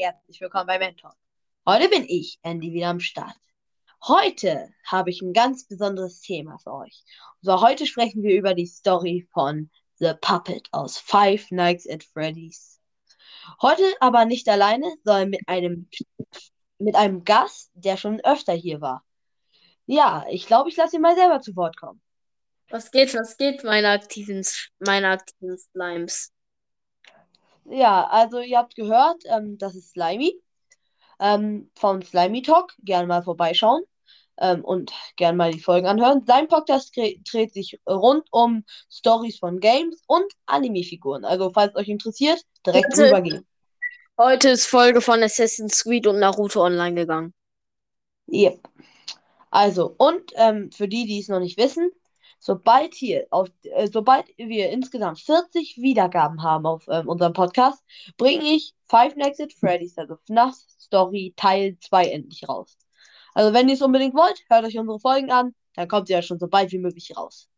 herzlich willkommen bei Mentor. Heute bin ich, Andy, wieder am Start. Heute habe ich ein ganz besonderes Thema für euch. Und zwar heute sprechen wir über die Story von The Puppet aus Five Nights at Freddy's. Heute aber nicht alleine, sondern mit einem, mit einem Gast, der schon öfter hier war. Ja, ich glaube, ich lasse ihn mal selber zu Wort kommen. Was geht, was geht, meine aktiven, meine aktiven Slimes? Ja, also ihr habt gehört, ähm, das ist Slimy. Ähm, von Slimy Talk. Gerne mal vorbeischauen. Ähm, und gerne mal die Folgen anhören. Sein Podcast dreht sich rund um Stories von Games und Anime-Figuren. Also, falls euch interessiert, direkt Heute- rübergehen. Heute ist Folge von Assassin's Creed und Naruto online gegangen. Yep. Also, und ähm, für die, die es noch nicht wissen, sobald hier auf, äh, sobald wir insgesamt 40 Wiedergaben haben auf ähm, unserem Podcast, bringe ich Five Nights at Freddy's, also FNAF Story Teil 2 endlich raus. Also, wenn ihr es unbedingt wollt, hört euch unsere Folgen an, dann kommt sie ja schon so bald wie möglich raus.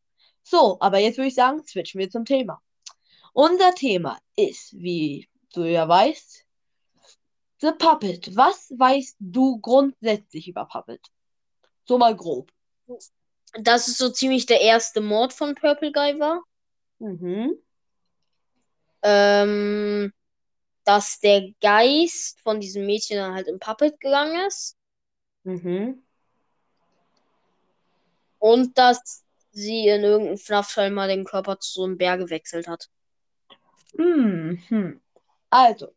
So, aber jetzt würde ich sagen, switchen wir zum Thema. Unser Thema ist, wie du ja weißt, The Puppet. Was weißt du grundsätzlich über Puppet? So mal grob. Das ist so ziemlich der erste Mord von Purple Guy war. Mhm. Ähm, dass der Geist von diesem Mädchen dann halt im Puppet gegangen ist. Mhm. Und dass sie in irgendeinem FNAF-Teil mal den Körper zu so einem Bär gewechselt hat. Mhm. Also,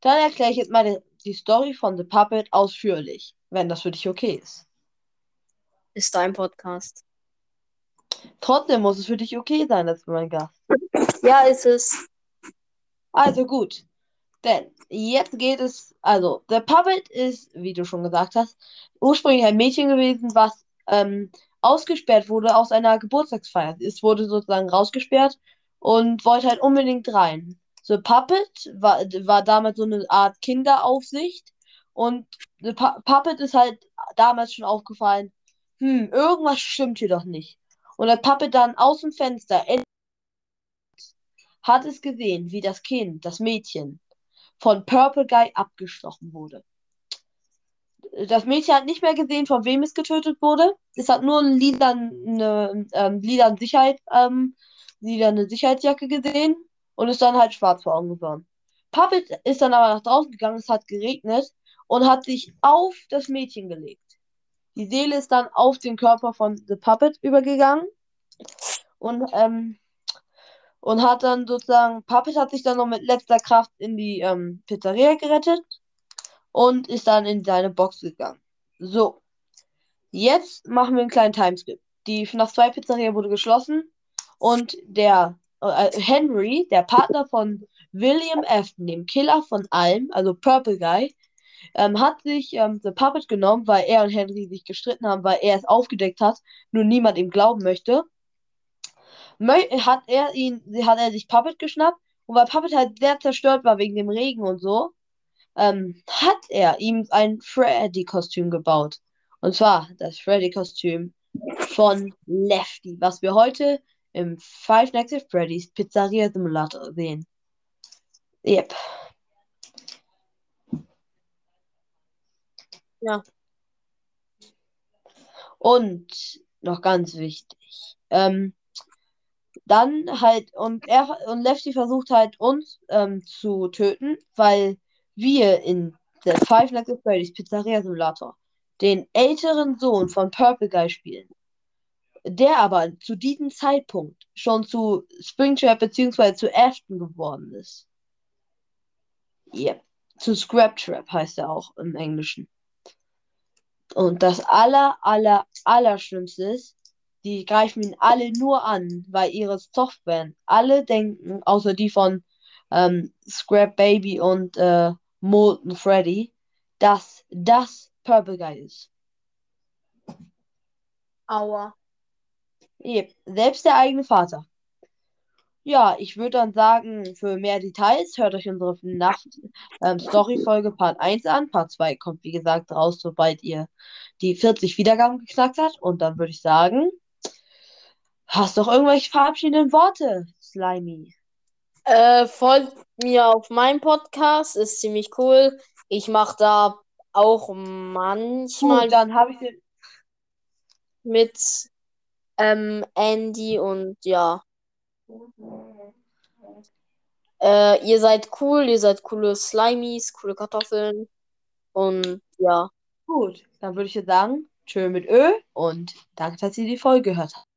dann erkläre ich jetzt mal die Story von The Puppet ausführlich, wenn das für dich okay ist. Ist dein Podcast. Trotzdem muss es für dich okay sein, als mein Gast. Ja, ist es. Also gut. Denn jetzt geht es, also, The Puppet ist, wie du schon gesagt hast, ursprünglich ein Mädchen gewesen, was ähm, ausgesperrt wurde aus einer Geburtstagsfeier. Es wurde sozusagen rausgesperrt und wollte halt unbedingt rein. The Puppet war, war damals so eine Art Kinderaufsicht und The Pu Puppet ist halt damals schon aufgefallen, hm, irgendwas stimmt hier doch nicht. Und der Puppet dann aus dem Fenster hat es gesehen, wie das Kind, das Mädchen, von Purple Guy abgestochen wurde. Das Mädchen hat nicht mehr gesehen, von wem es getötet wurde. Es hat nur eine lilane, ähm, lilane Sicherheit, ähm, lilane Sicherheitsjacke gesehen und ist dann halt schwarz vor Augen geworden. Puppet ist dann aber nach draußen gegangen, es hat geregnet und hat sich auf das Mädchen gelegt. Die Seele ist dann auf den Körper von The Puppet übergegangen und, ähm, und hat dann sozusagen, Puppet hat sich dann noch mit letzter Kraft in die ähm, Pizzeria gerettet und ist dann in seine Box gegangen. So, jetzt machen wir einen kleinen Timeskip. Die FNAF 2 Pizzeria wurde geschlossen und der äh, Henry, der Partner von William Afton, dem Killer von allem, also Purple Guy, ähm, hat sich ähm, The Puppet genommen, weil er und Henry sich gestritten haben, weil er es aufgedeckt hat, nur niemand ihm glauben möchte. Mö hat er ihn, hat er sich Puppet geschnappt und weil Puppet halt sehr zerstört war wegen dem Regen und so, ähm, hat er ihm ein Freddy-Kostüm gebaut. Und zwar das Freddy-Kostüm von Lefty, was wir heute im Five Nights at Freddy's Pizzeria Simulator sehen. Yep. Ja. Und noch ganz wichtig, ähm, dann halt, und er und Lefty versucht halt uns ähm, zu töten, weil wir in der Five Nights at Freddy's Pizzeria Simulator den älteren Sohn von Purple Guy spielen. Der aber zu diesem Zeitpunkt schon zu Springtrap bzw. zu Afton geworden ist. Yep. Zu Scraptrap heißt er auch im Englischen. Und das aller, aller, aller Schlimmste ist, die greifen ihn alle nur an, weil ihre Software alle denken, außer die von ähm, Scrap Baby und äh, Molten Freddy, dass das Purple Guy ist. Aua. Yep. Selbst der eigene Vater. Ja, ich würde dann sagen, für mehr Details hört euch unsere Nacht ähm, Story-Folge Part 1 an. Part 2 kommt, wie gesagt, raus, sobald ihr die 40 Wiedergaben geknackt habt. Und dann würde ich sagen, hast doch irgendwelche verabschiedenden Worte, Slimy. Äh, folgt mir auf meinem Podcast, ist ziemlich cool. Ich mache da auch manchmal Gut, dann habe ich den. auch manchmal Gut, dann habe ich den. mit ähm, Andy und ja. Äh, ihr seid cool, ihr seid coole Slimies, coole Kartoffeln. Und ja. Gut, dann würde ich jetzt sagen, tschö mit Ö und danke, dass ihr die Folge gehört habt.